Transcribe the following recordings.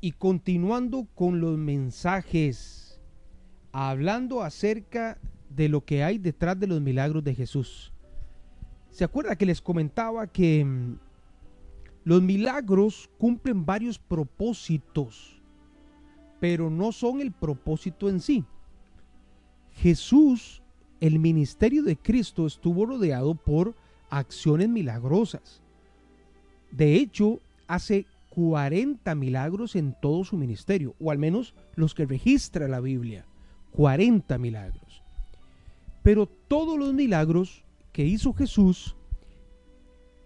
Y continuando con los mensajes, hablando acerca de lo que hay detrás de los milagros de Jesús. ¿Se acuerda que les comentaba que mm, los milagros cumplen varios propósitos, pero no son el propósito en sí? Jesús, el ministerio de Cristo estuvo rodeado por acciones milagrosas. De hecho, hace 40 milagros en todo su ministerio, o al menos los que registra la Biblia. 40 milagros. Pero todos los milagros que hizo Jesús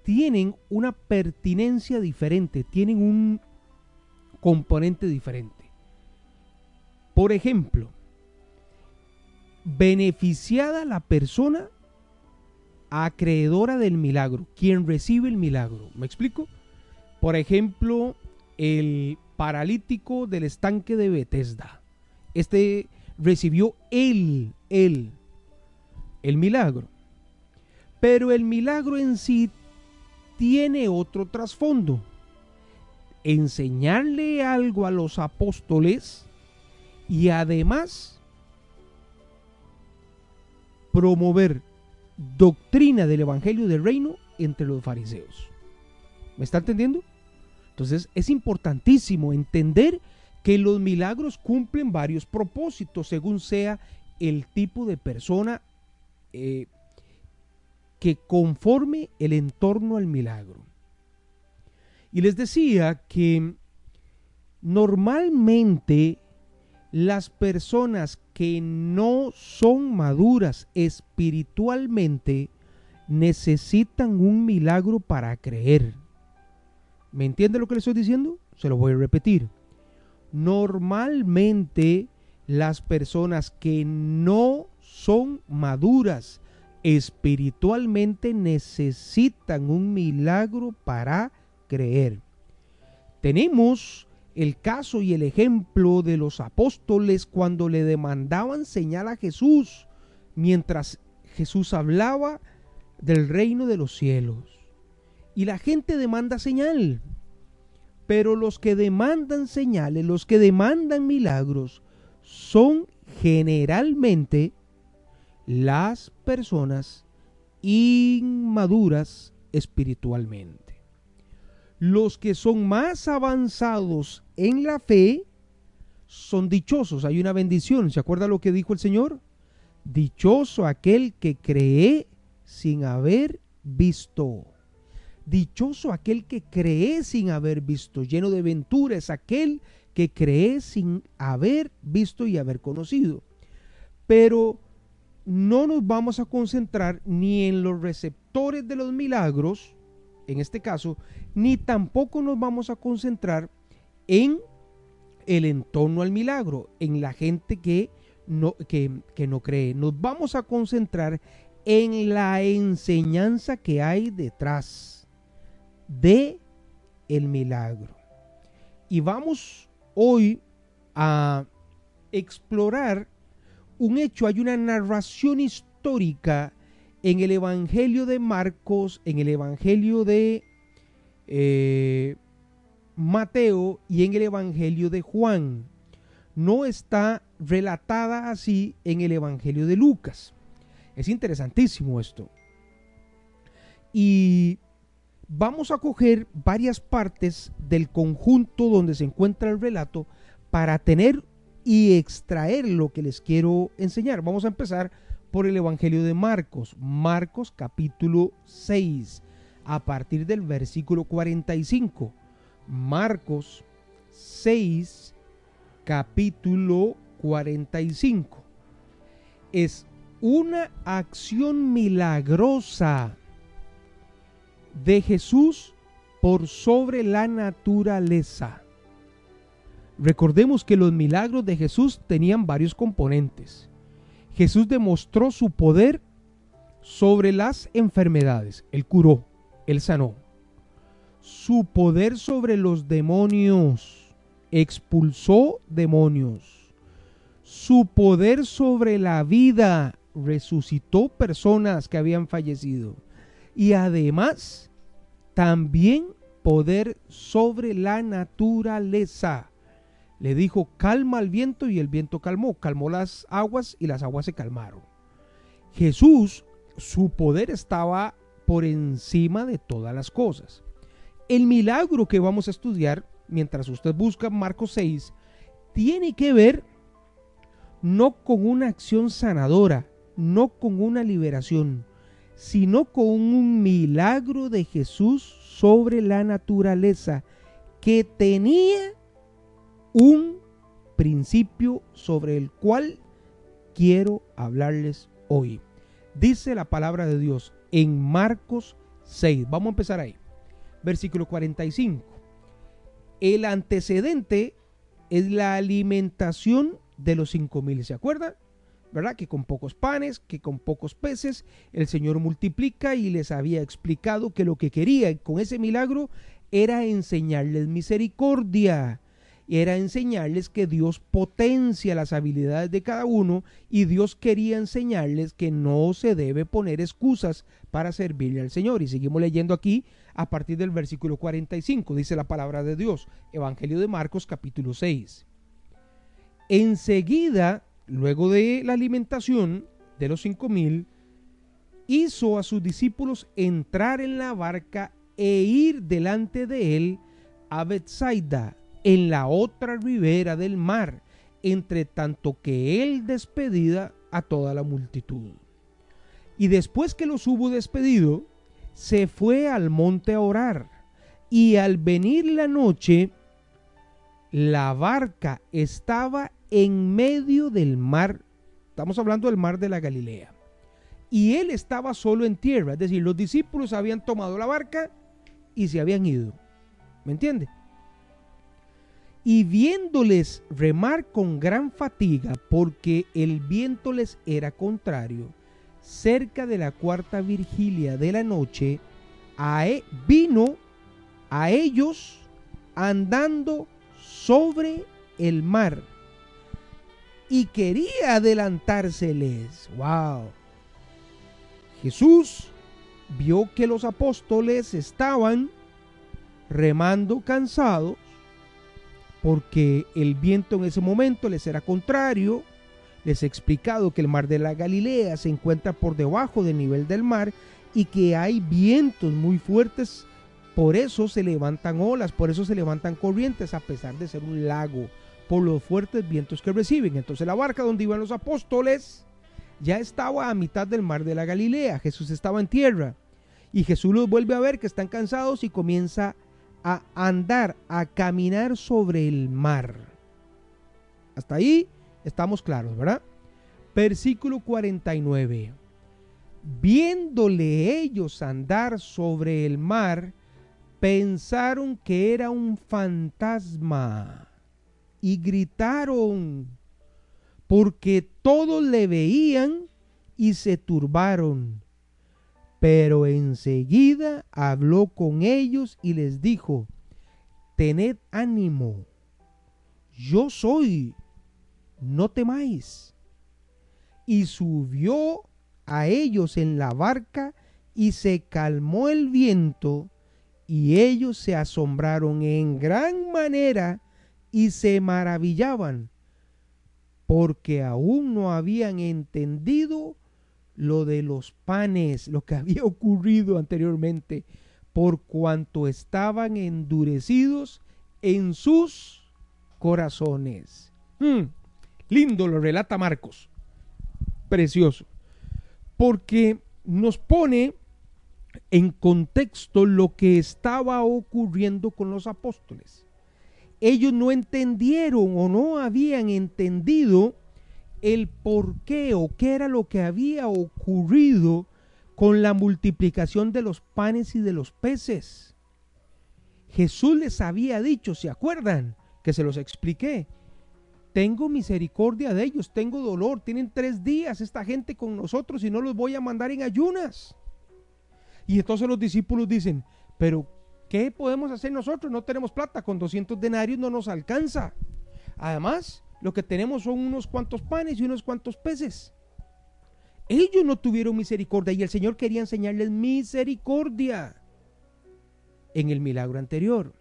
tienen una pertinencia diferente, tienen un componente diferente. Por ejemplo, beneficiada la persona acreedora del milagro, quien recibe el milagro. ¿Me explico? Por ejemplo, el paralítico del estanque de Bethesda. Este recibió él, él, el milagro. Pero el milagro en sí tiene otro trasfondo. Enseñarle algo a los apóstoles y además promover doctrina del Evangelio del Reino entre los fariseos. ¿Me está entendiendo? Entonces es importantísimo entender que los milagros cumplen varios propósitos según sea el tipo de persona eh, que conforme el entorno al milagro. Y les decía que normalmente las personas que no son maduras espiritualmente necesitan un milagro para creer. ¿Me entiende lo que le estoy diciendo? Se lo voy a repetir. Normalmente las personas que no son maduras espiritualmente necesitan un milagro para creer. Tenemos el caso y el ejemplo de los apóstoles cuando le demandaban señal a Jesús mientras Jesús hablaba del reino de los cielos. Y la gente demanda señal. Pero los que demandan señales, los que demandan milagros, son generalmente las personas inmaduras espiritualmente. Los que son más avanzados en la fe son dichosos. Hay una bendición. ¿Se acuerda lo que dijo el Señor? Dichoso aquel que cree sin haber visto. Dichoso aquel que cree sin haber visto. Lleno de venturas aquel que cree sin haber visto y haber conocido. Pero no nos vamos a concentrar ni en los receptores de los milagros, en este caso, ni tampoco nos vamos a concentrar en el entorno al milagro, en la gente que no, que, no cree. Nos vamos a concentrar en la enseñanza que hay detrás de el milagro. Y vamos hoy a explorar un hecho, hay una narración histórica en el Evangelio de Marcos, en el Evangelio de eh, Mateo y en el Evangelio de Juan. No está relatada así en el Evangelio de Lucas. Es interesantísimo esto. Y vamos a coger varias partes del conjunto donde se encuentra el relato para tener y extraer lo que les quiero enseñar. Vamos a empezar por el Evangelio de Marcos, Marcos capítulo 6, a partir del versículo 45. Marcos 6, capítulo 45. Es una acción milagrosa de Jesús por sobre la naturaleza. Recordemos que los milagros de Jesús tenían varios componentes. Jesús demostró su poder sobre las enfermedades. Él curó, él sanó. Su poder sobre los demonios. Expulsó demonios. Su poder sobre la vida. Resucitó personas que habían fallecido. Y además, también poder sobre la naturaleza Le dijo, calma al viento y el viento calmó, calmó las aguas y las aguas se calmaron. Jesús, su poder estaba por encima de todas las cosas. El milagro que vamos a estudiar mientras usted busca Marcos 6 tiene que ver no con una acción sanadora, no con una liberación, sino con un milagro de Jesús sobre la naturaleza que tenía un principio sobre el cual quiero hablarles hoy. Dice la palabra de Dios en Marcos 6. Vamos a empezar ahí. Versículo 45. El antecedente es la alimentación de los cinco mil. ¿Se acuerdan? ¿Verdad? Que con pocos panes, que con pocos peces, el Señor multiplica y les había explicado que lo que quería con ese milagro era enseñarles misericordia, era enseñarles que Dios potencia las habilidades de cada uno y Dios quería enseñarles que no se debe poner excusas para servirle al Señor. Y seguimos leyendo aquí a partir del versículo 45, dice la palabra de Dios, Evangelio de Marcos capítulo 6. Enseguida luego de la alimentación de los cinco mil, hizo a sus discípulos entrar en la barca e ir delante de él a Bethsaida, en la otra ribera del mar, entre tanto que él despedida a toda la multitud. Y después que los hubo despedido, se fue al monte a orar, y al venir la noche, la barca estaba en medio del mar. Estamos hablando del mar de la Galilea. Y él estaba solo en tierra, es decir, los discípulos habían tomado la barca y se habían ido. ¿Me entiende? Y viéndoles remar con gran fatiga, porque el viento les era contrario, cerca de la cuarta vigilia de la noche, e, vino a ellos andando sobre el mar y quería adelantárseles. ¡Wow! Jesús vio que los apóstoles estaban remando cansados porque el viento en ese momento les era contrario. Les he explicado que el mar de la Galilea se encuentra por debajo del nivel del mar y que hay vientos muy fuertes. Por eso se levantan olas, por eso se levantan corrientes a pesar de ser un lago por los fuertes vientos que reciben. Entonces la barca donde iban los apóstoles ya estaba a mitad del mar de la Galilea. Jesús estaba en tierra. Y Jesús los vuelve a ver que están cansados y comienza a andar, a caminar sobre el mar. Hasta ahí estamos claros, ¿verdad? Versículo 49. Viéndole ellos andar sobre el mar, pensaron que era un fantasma y gritaron, porque todos le veían y se turbaron. Pero enseguida habló con ellos y les dijo, tened ánimo, yo soy, no temáis. Y subió a ellos en la barca y se calmó el viento y ellos se asombraron en gran manera y se maravillaban porque aún no habían entendido lo de los panes, lo que había ocurrido anteriormente, por cuanto estaban endurecidos en sus corazones. Hmm, lindo lo relata Marcos. Precioso. Porque nos pone en contexto lo que estaba ocurriendo con los apóstoles ellos no entendieron o no habían entendido el por qué o qué era lo que había ocurrido con la multiplicación de los panes y de los peces. Jesús les había dicho, ¿se acuerdan? Que se los expliqué. Tengo misericordia de ellos, tengo dolor, tienen tres días esta gente con nosotros y no los voy a mandar en ayunas. Y entonces los discípulos dicen, pero ¿Qué podemos hacer nosotros? No tenemos plata, con 200 denarios no nos alcanza. Además, lo que tenemos son unos cuantos panes y unos cuantos peces. Ellos no tuvieron misericordia y el Señor quería enseñarles misericordia en el milagro anterior.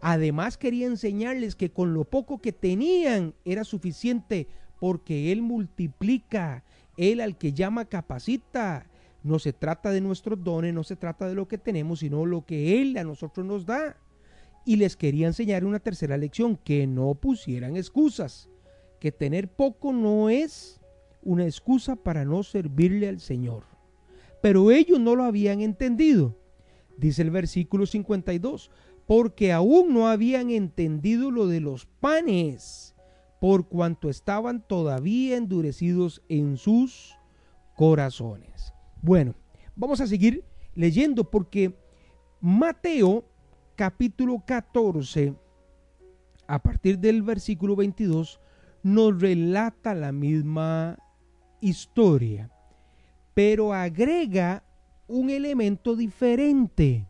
Además quería enseñarles que con lo poco que tenían era suficiente porque Él multiplica, Él al que llama capacita. No se trata de nuestros dones, no se trata de lo que tenemos, sino lo que Él a nosotros nos da. Y les quería enseñar una tercera lección, que no pusieran excusas, que tener poco no es una excusa para no servirle al Señor. Pero ellos no lo habían entendido. Dice el versículo 52, porque aún no habían entendido lo de los panes, por cuanto estaban todavía endurecidos en sus corazones. Bueno, vamos a seguir leyendo porque Mateo capítulo 14, a partir del versículo 22, nos relata la misma historia, pero agrega un elemento diferente.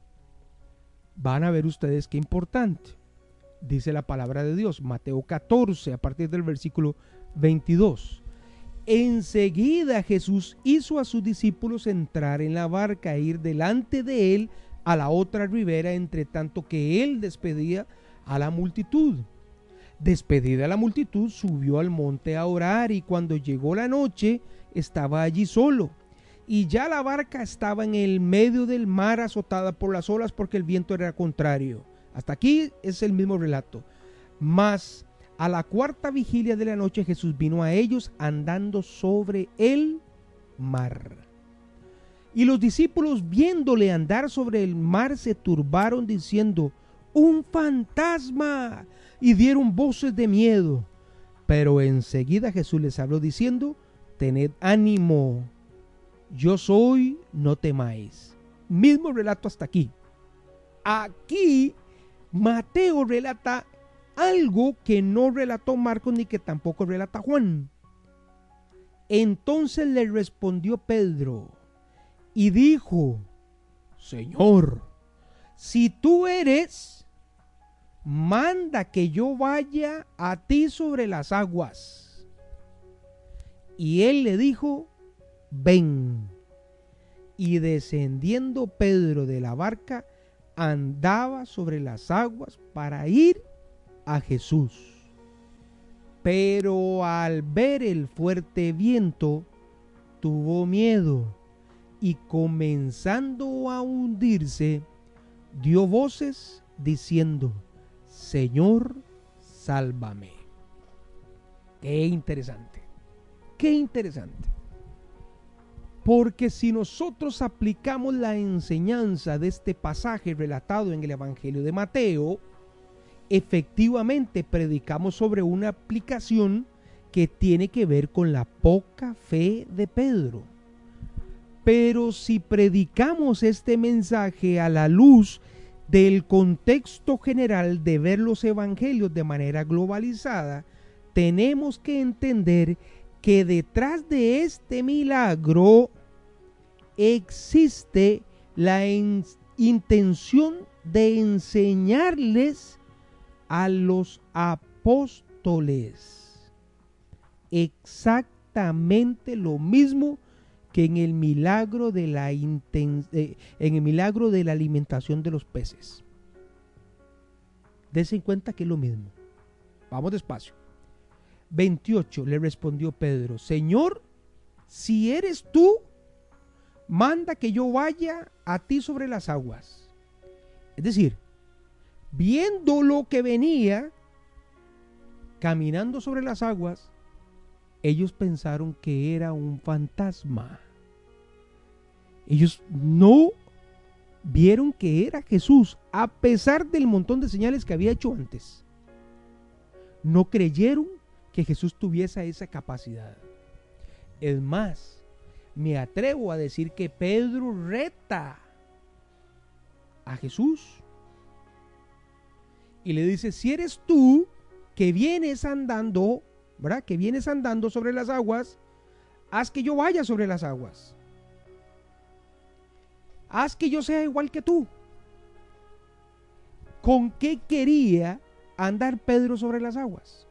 Van a ver ustedes qué importante. Dice la palabra de Dios, Mateo 14, a partir del versículo 22. Enseguida Jesús hizo a sus discípulos entrar en la barca e ir delante de él a la otra ribera, entre tanto que él despedía a la multitud. Despedida la multitud, subió al monte a orar y cuando llegó la noche estaba allí solo. Y ya la barca estaba en el medio del mar azotada por las olas porque el viento era contrario. Hasta aquí es el mismo relato. Mas a la cuarta vigilia de la noche Jesús vino a ellos andando sobre el mar. Y los discípulos viéndole andar sobre el mar se turbaron diciendo, un fantasma, y dieron voces de miedo. Pero enseguida Jesús les habló diciendo, tened ánimo, yo soy, no temáis. Mismo relato hasta aquí. Aquí Mateo relata algo que no relató Marcos ni que tampoco relata Juan. Entonces le respondió Pedro, y dijo, Señor, si tú eres, manda que yo vaya a ti sobre las aguas. Y él le dijo, ven. Y descendiendo Pedro de la barca, andaba sobre las aguas para ir a Jesús. Pero al ver el fuerte viento, tuvo miedo y comenzando a hundirse, dio voces diciendo, Señor, sálvame. Qué interesante, qué interesante. Porque si nosotros aplicamos la enseñanza de este pasaje relatado en el Evangelio de Mateo, efectivamente predicamos sobre una aplicación que tiene que ver con la poca fe de Pedro. Pero si predicamos este mensaje a la luz del contexto general de ver los evangelios de manera globalizada, tenemos que entender que detrás de este milagro existe la intención de enseñarles a los apóstoles exactamente lo mismo que en el milagro de la eh, en el milagro de la alimentación de los peces. Dese en cuenta que es lo mismo. Vamos despacio. 28 le respondió Pedro, Señor, si eres tú, manda que yo vaya a ti sobre las aguas. Es decir, viendo lo que venía, caminando sobre las aguas, ellos pensaron que era un fantasma. Ellos no vieron que era Jesús, a pesar del montón de señales que había hecho antes. No creyeron que Jesús tuviese esa capacidad. Es más, me atrevo a decir que Pedro reta a Jesús y le dice, si eres tú que vienes andando ¿verdad? Que vienes andando sobre las aguas, haz que yo vaya sobre las aguas. Haz que yo sea igual que tú. ¿Con qué quería andar Pedro sobre las aguas?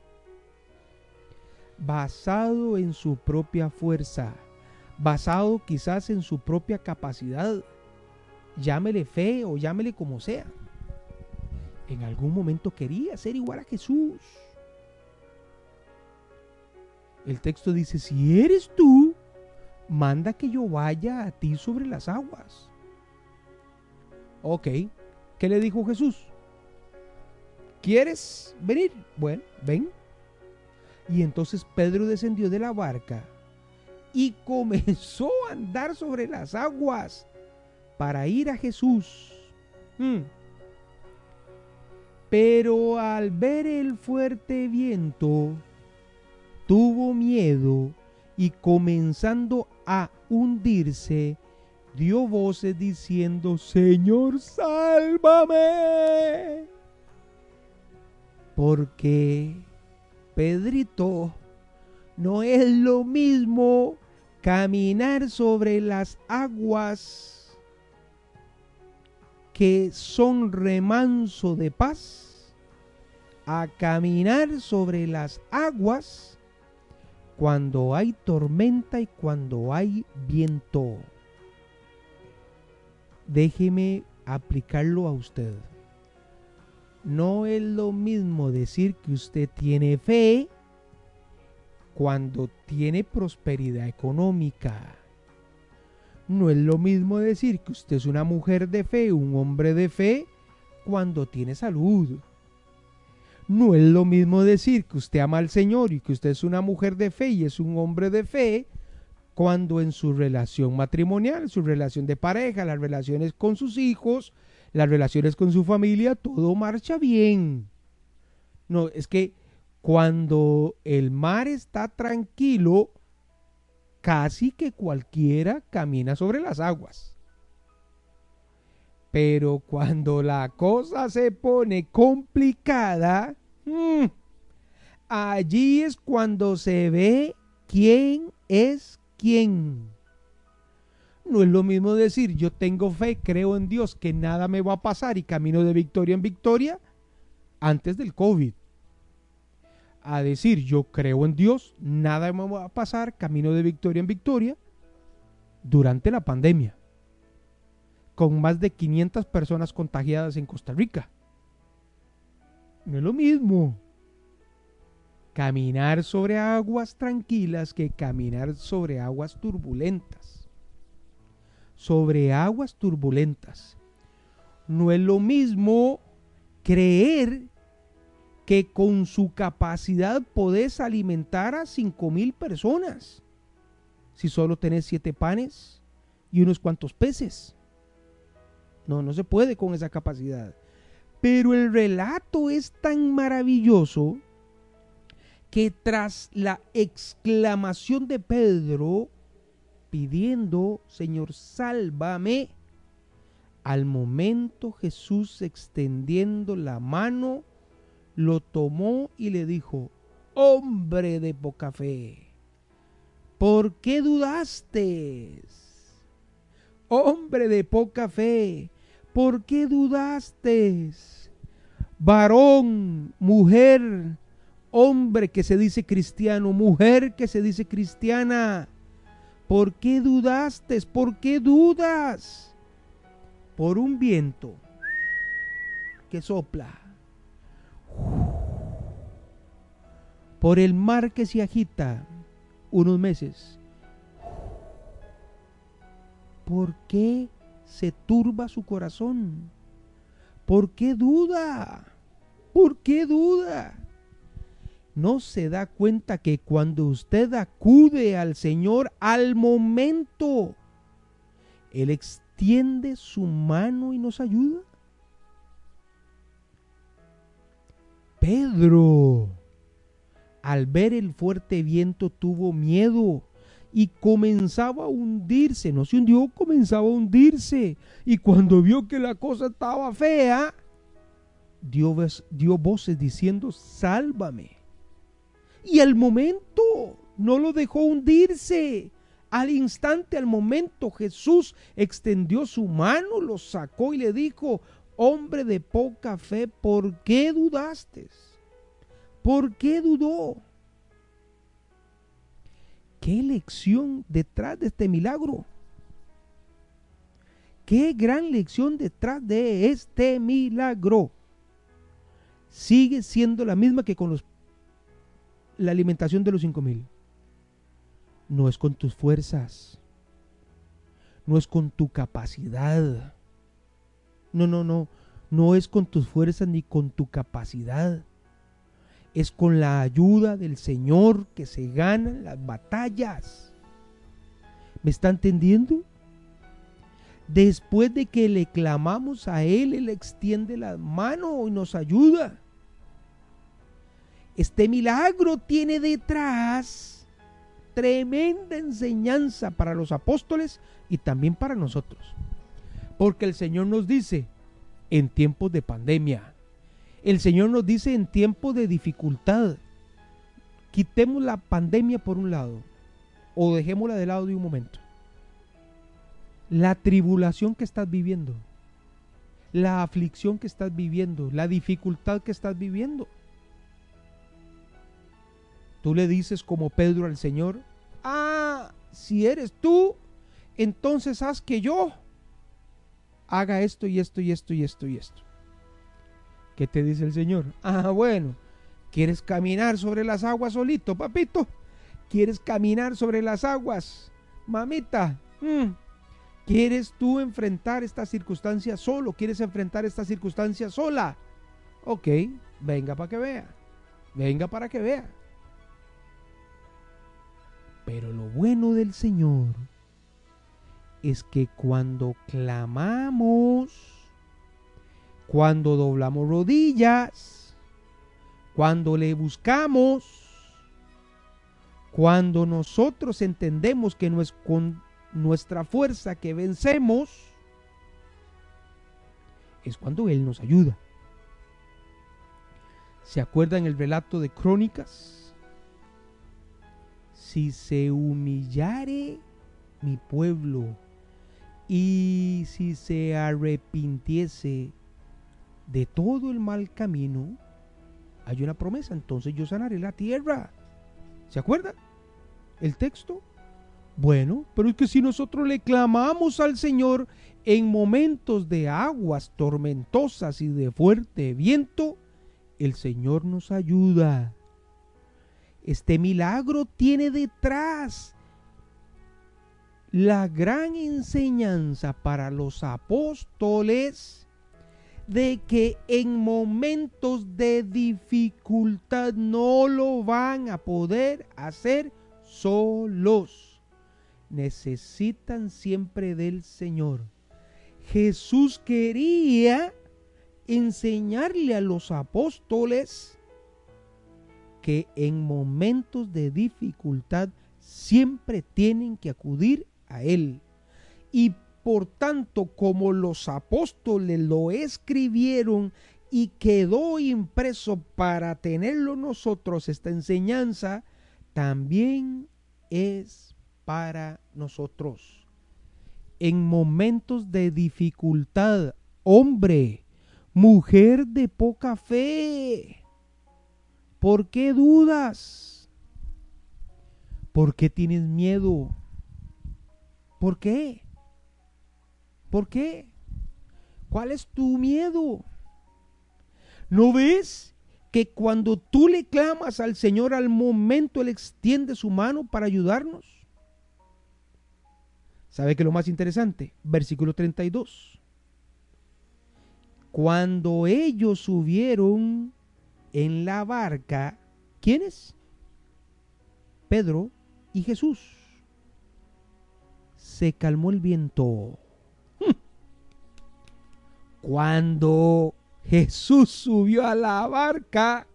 Basado en su propia fuerza, basado quizás en su propia capacidad, llámele fe o llámele como sea. En algún momento quería ser igual a Jesús. El texto dice, si eres tú, manda que yo vaya a ti sobre las aguas. Ok, ¿qué le dijo Jesús? ¿Quieres venir? Bueno, ven. Y entonces Pedro descendió de la barca y comenzó a andar sobre las aguas para ir a Jesús. Hmm. Pero al ver el fuerte viento, tuvo miedo y comenzando a hundirse, dio voces diciendo, Señor, sálvame. Porque, Pedrito, no es lo mismo caminar sobre las aguas que son remanso de paz a caminar sobre las aguas cuando hay tormenta y cuando hay viento. Déjeme aplicarlo a usted. No es lo mismo decir que usted tiene fe cuando tiene prosperidad económica. No es lo mismo decir que usted es una mujer de fe, un hombre de fe, cuando tiene salud. No es lo mismo decir que usted ama al Señor y que usted es una mujer de fe y es un hombre de fe cuando en su relación matrimonial, su relación de pareja, las relaciones con sus hijos, las relaciones con su familia, todo marcha bien. No, es que cuando el mar está tranquilo, casi que cualquiera camina sobre las aguas. Pero cuando la cosa se pone complicada, Mm. Allí es cuando se ve quién es quién. No es lo mismo decir yo tengo fe, creo en Dios, que nada me va a pasar y camino de victoria en victoria antes del COVID. A decir yo creo en Dios, nada me va a pasar, camino de victoria en victoria durante la pandemia. Con más de 500 personas contagiadas en Costa Rica. No es lo mismo caminar sobre aguas tranquilas que caminar sobre aguas turbulentas. Sobre aguas turbulentas. No es lo mismo creer que con su capacidad podés alimentar a cinco mil personas si solo tenés siete panes y unos cuantos peces. No, no se puede con esa capacidad. Pero el relato es tan maravilloso que tras la exclamación de Pedro pidiendo, Señor, sálvame, al momento Jesús extendiendo la mano, lo tomó y le dijo, hombre de poca fe, ¿por qué dudaste? Hombre de poca fe, ¿Por qué dudaste? Varón, mujer, hombre que se dice cristiano, mujer que se dice cristiana. ¿Por qué dudaste? ¿Por qué dudas? Por un viento que sopla. Por el mar que se agita unos meses. ¿Por qué se turba su corazón. ¿Por qué duda? ¿Por qué duda? No se da cuenta que cuando usted acude al Señor al momento, Él extiende su mano y nos ayuda. Pedro, al ver el fuerte viento, tuvo miedo y comenzaba a hundirse, no se hundió, comenzaba a hundirse. Y cuando vio que la cosa estaba fea, dio, dio voces diciendo, sálvame. Y al momento no lo dejó hundirse. Al instante, al momento, Jesús extendió su mano, lo sacó y le dijo, hombre de poca fe, ¿por qué dudaste? ¿Por qué dudó? ¿Qué lección detrás de este milagro? ¿Qué gran lección detrás de este milagro? sigue siendo la misma que con los, la alimentación de los cinco mil. No es con tus fuerzas, no es con tu capacidad. No, no, no, no es con tus fuerzas ni con tu capacidad. Es con la ayuda del Señor que se ganan las batallas. ¿Me está entendiendo? Después de que le clamamos a Él, Él extiende la mano y nos ayuda. Este milagro tiene detrás tremenda enseñanza para los apóstoles y también para nosotros. Porque el Señor nos dice, en tiempos de pandemia, el Señor nos dice en tiempos de dificultad, quitemos la pandemia por un lado o dejémosla de lado de un momento la tribulación que estás viviendo, la aflicción que estás viviendo, la dificultad que estás viviendo. Tú le dices como Pedro al Señor, ah, si eres tú, entonces haz que yo haga esto y esto y esto y esto y esto. ¿Qué te dice el Señor? Ah, bueno, ¿quieres caminar sobre las aguas solito, papito? ¿Quieres caminar sobre las aguas, mamita? Mm, ¿Quieres tú enfrentar esta circunstancia solo? ¿Quieres enfrentar esta circunstancia sola? Ok, venga para que vea. Venga para que vea. Pero lo bueno del Señor es que cuando clamamos, cuando doblamos rodillas, cuando le buscamos, cuando nosotros entendemos que no es con nuestra fuerza que vencemos, es cuando Él nos ayuda. ¿Se acuerdan el relato de Crónicas? Si se humillare mi pueblo y si se arrepintiese de todo el mal camino, hay una promesa, entonces yo sanaré la tierra. ¿Se acuerdan? El texto bueno, pero es que si nosotros le clamamos al Señor en momentos de aguas tormentosas y de fuerte viento, el Señor nos ayuda. Este milagro tiene detrás la gran enseñanza para los apóstoles de que en momentos de dificultad no lo van a poder hacer solos necesitan siempre del Señor. Jesús quería enseñarle a los apóstoles que en momentos de dificultad siempre tienen que acudir a Él. Y por tanto, como los apóstoles lo escribieron y quedó impreso para tenerlo nosotros esta enseñanza, también es para nosotros. En momentos de dificultad, hombre, mujer de poca fe, ¿por qué dudas? ¿Por qué tienes miedo? ¿Por qué? ¿Por qué? ¿Cuál es tu miedo? ¿No ves que cuando tú le clamas al Señor al momento Él extiende su mano para ayudarnos? ¿Sabe qué es lo más interesante? Versículo 32. Cuando ellos subieron en la barca, ¿quiénes? Pedro y Jesús. Se calmó el viento. Cuando Jesús subió a la barca,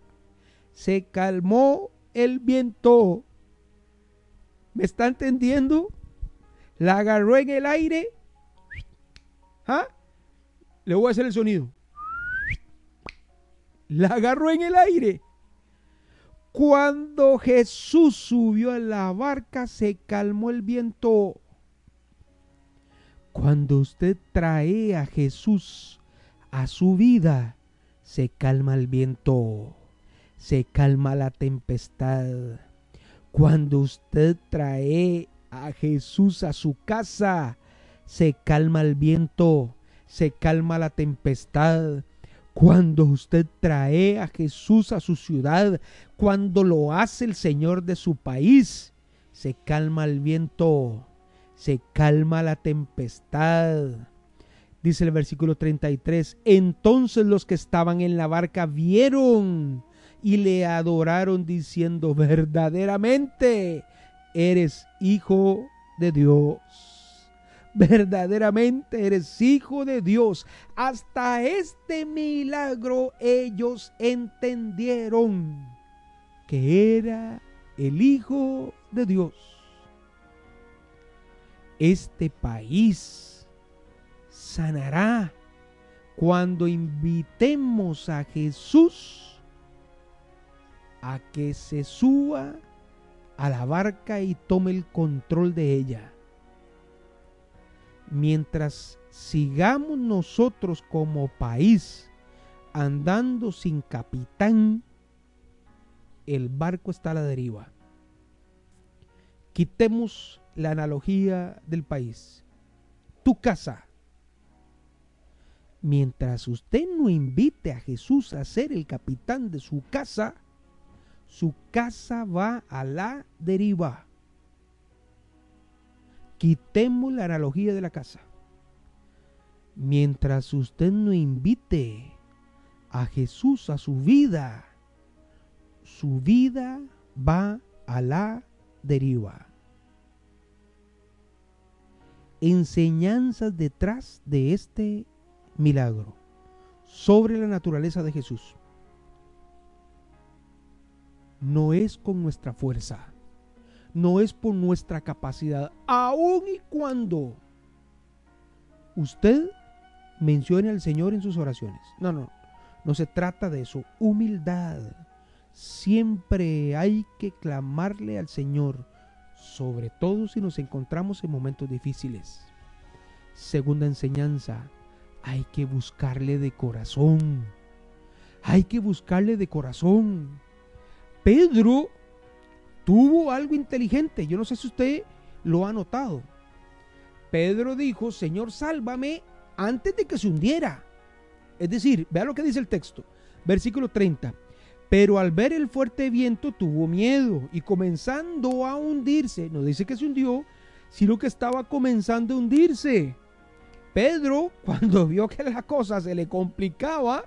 se calmó el viento. ¿Me está entendiendo? la agarró en el aire. ¿Ah? Le voy a hacer el sonido. La agarró en el aire. Cuando Jesús subió a la barca, se calmó el viento. Cuando usted trae a Jesús a su vida, se calma el viento, se calma la tempestad. Cuando usted trae a Jesús a su casa, se calma el viento, se calma la tempestad. Cuando usted trae a Jesús a su ciudad, cuando lo hace el Señor de su país, se calma el viento, se calma la tempestad. Dice el versículo 33, entonces los que estaban en la barca vieron y le adoraron diciendo, verdaderamente eres hijo de Dios verdaderamente eres hijo de Dios. Hasta este milagro ellos entendieron que era el Hijo de Dios. Este país sanará cuando invitemos a Jesús a que se suba a la barca y tome el control de ella mientras sigamos nosotros como país andando sin capitán, el barco está a la deriva. Quitemos la analogía del país. Tu casa. Mientras usted no invite a Jesús a ser el capitán de su casa, su casa va a la deriva. Quitemos la analogía de la casa. Mientras usted no invite a Jesús a su vida, su vida va a la deriva. Enseñanzas detrás de este milagro sobre la naturaleza de Jesús. No es con nuestra fuerza no es por nuestra capacidad, aun y cuando usted mencione al Señor en sus oraciones. No, no, no se trata de eso. Humildad. Siempre hay que clamarle al Señor, sobre todo si nos encontramos en momentos difíciles. Segunda enseñanza, hay que buscarle de corazón. Hay que buscarle de corazón. Pedro tuvo algo inteligente. Yo no sé si usted lo ha notado. Pedro dijo, Señor, sálvame antes de que se hundiera. Es decir, vea lo que dice el texto. Versículo 30. Pero al ver el fuerte viento tuvo miedo y comenzando a hundirse, no dice que se hundió, sino que estaba comenzando a hundirse. Pedro, cuando vio que la cosa se le complicaba,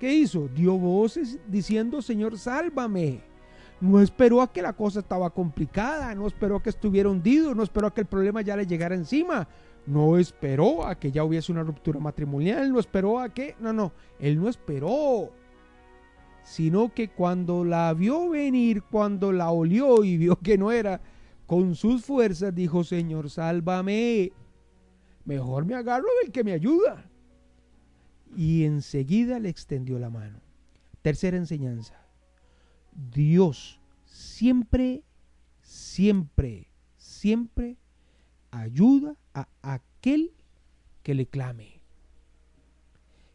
¿qué hizo? Dio voces diciendo, Señor, sálvame. No esperó a que la cosa estaba complicada, no esperó a que estuviera hundido, no esperó a que el problema ya le llegara encima, no esperó a que ya hubiese una ruptura matrimonial, no esperó a que, no, no, él no esperó, sino que cuando la vio venir, cuando la olió y vio que no era, con sus fuerzas dijo, Señor, sálvame, mejor me agarro del que me ayuda. Y enseguida le extendió la mano. Tercera enseñanza Dios siempre, siempre, siempre ayuda a aquel que le clame.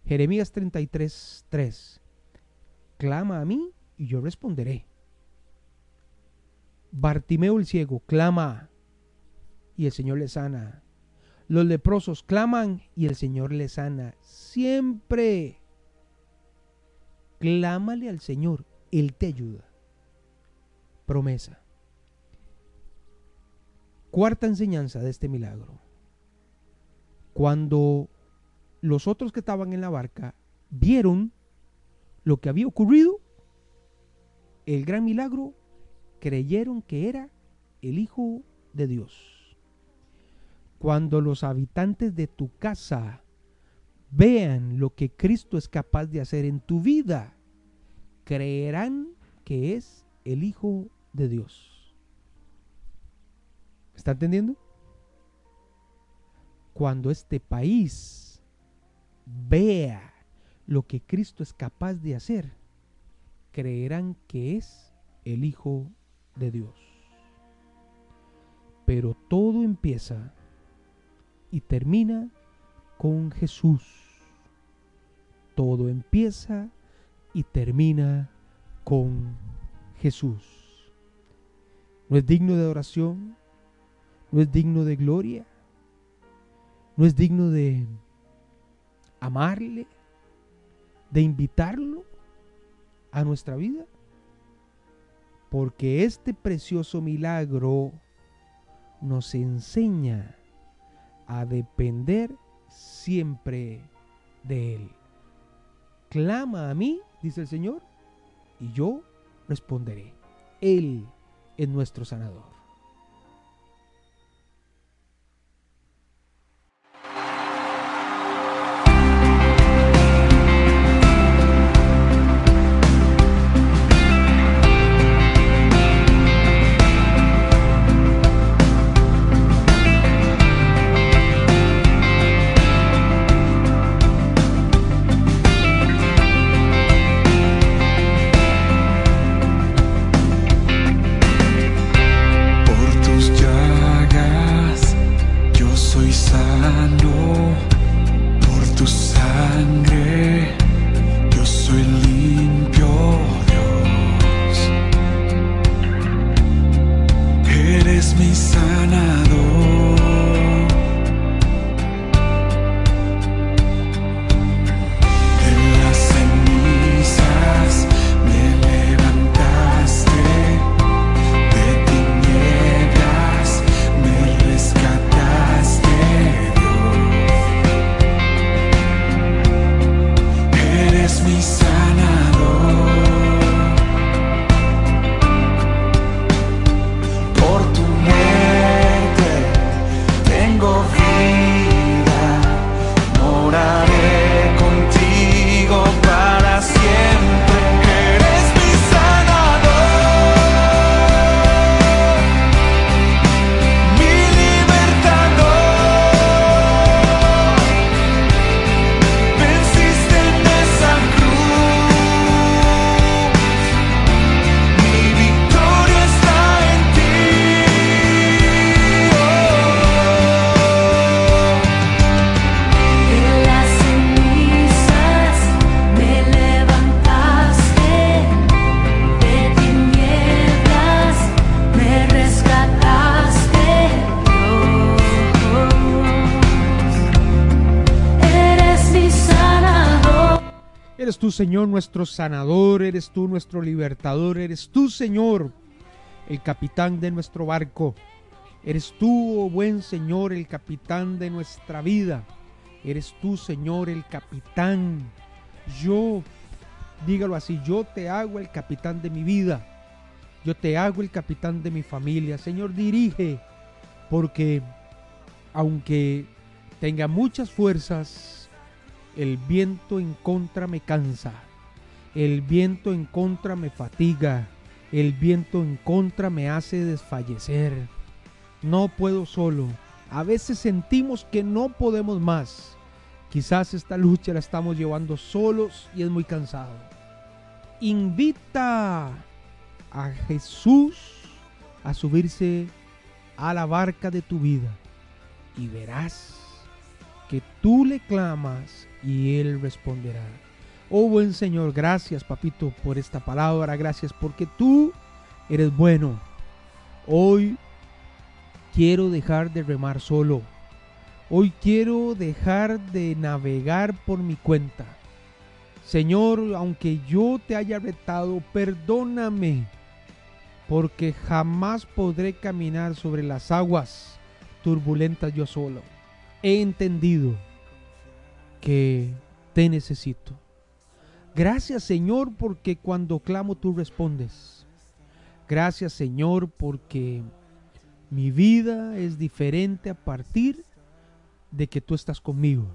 Jeremías 33, 3. Clama a mí y yo responderé. Bartimeo el ciego clama y el Señor le sana. Los leprosos claman y el Señor le sana. Siempre clámale al Señor él te ayuda. Promesa. Cuarta enseñanza de este milagro. Cuando los otros que estaban en la barca vieron lo que había ocurrido, el gran milagro, creyeron que era el Hijo de Dios. Cuando los habitantes de tu casa vean lo que Cristo es capaz de hacer en tu vida, creerán que es el Hijo de Dios. ¿Está entendiendo? Cuando este país vea lo que Cristo es capaz de hacer, creerán que es el Hijo de Dios. Pero todo empieza y termina con Jesús. Todo empieza y termina con Jesús. No es digno de oración, no es digno de gloria, no es digno de amarle, de invitarlo a nuestra vida? Porque este precioso milagro nos enseña a depender siempre de Él. Clama a mí, dice el Señor, y yo responderé. Él es nuestro sanador. Tú, Señor, nuestro sanador, eres tú nuestro libertador, eres tú, Señor, el capitán de nuestro barco. Eres tú, oh buen Señor, el capitán de nuestra vida. Eres tú, Señor, el capitán. Yo, dígalo así, yo te hago el capitán de mi vida. Yo te hago el capitán de mi familia. Señor, dirige, porque aunque tenga muchas fuerzas, el viento en contra me cansa, el viento en contra me fatiga, el viento en contra me hace desfallecer. No puedo solo. A veces sentimos que no podemos más. Quizás esta lucha la estamos llevando solos y es muy cansado. Invita a Jesús a subirse a la barca de tu vida y verás tú le clamas y Él responderá. Oh buen Señor, gracias papito por esta palabra, gracias porque tú eres bueno. Hoy quiero dejar de remar solo. Hoy quiero dejar de navegar por mi cuenta. Señor, aunque yo te haya retado, perdóname, porque jamás podré caminar sobre las aguas turbulentas yo solo. He entendido que te necesito. Gracias Señor porque cuando clamo tú respondes. Gracias Señor porque mi vida es diferente a partir de que tú estás conmigo.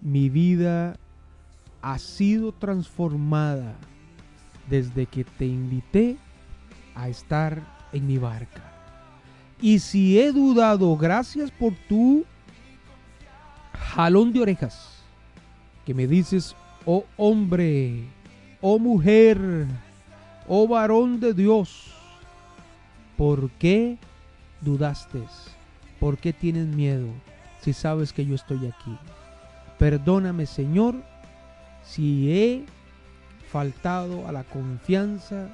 Mi vida ha sido transformada desde que te invité a estar en mi barca. Y si he dudado, gracias por tu jalón de orejas que me dices, oh hombre, oh mujer, oh varón de Dios, ¿por qué dudaste? ¿Por qué tienes miedo si sabes que yo estoy aquí? Perdóname, Señor, si he faltado a la confianza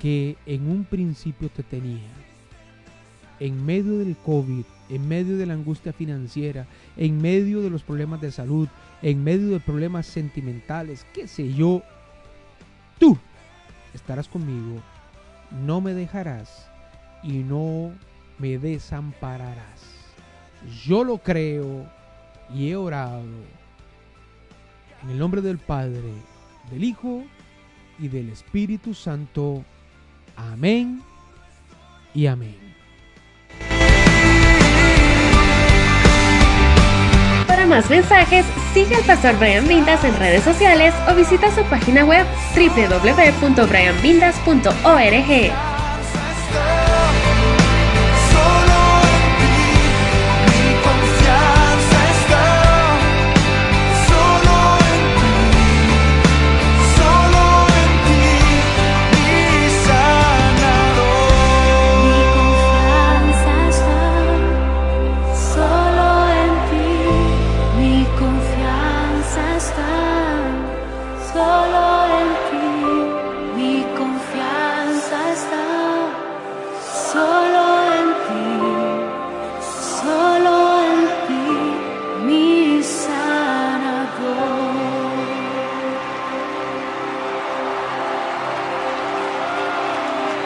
que en un principio te tenía. En medio del COVID, en medio de la angustia financiera, en medio de los problemas de salud, en medio de problemas sentimentales, qué sé yo, tú estarás conmigo, no me dejarás y no me desampararás. Yo lo creo y he orado en el nombre del Padre, del Hijo y del Espíritu Santo. Amén y amén. Más mensajes, sigue al pastor Brian Vindas en redes sociales o visita su página web www.brianvindas.org.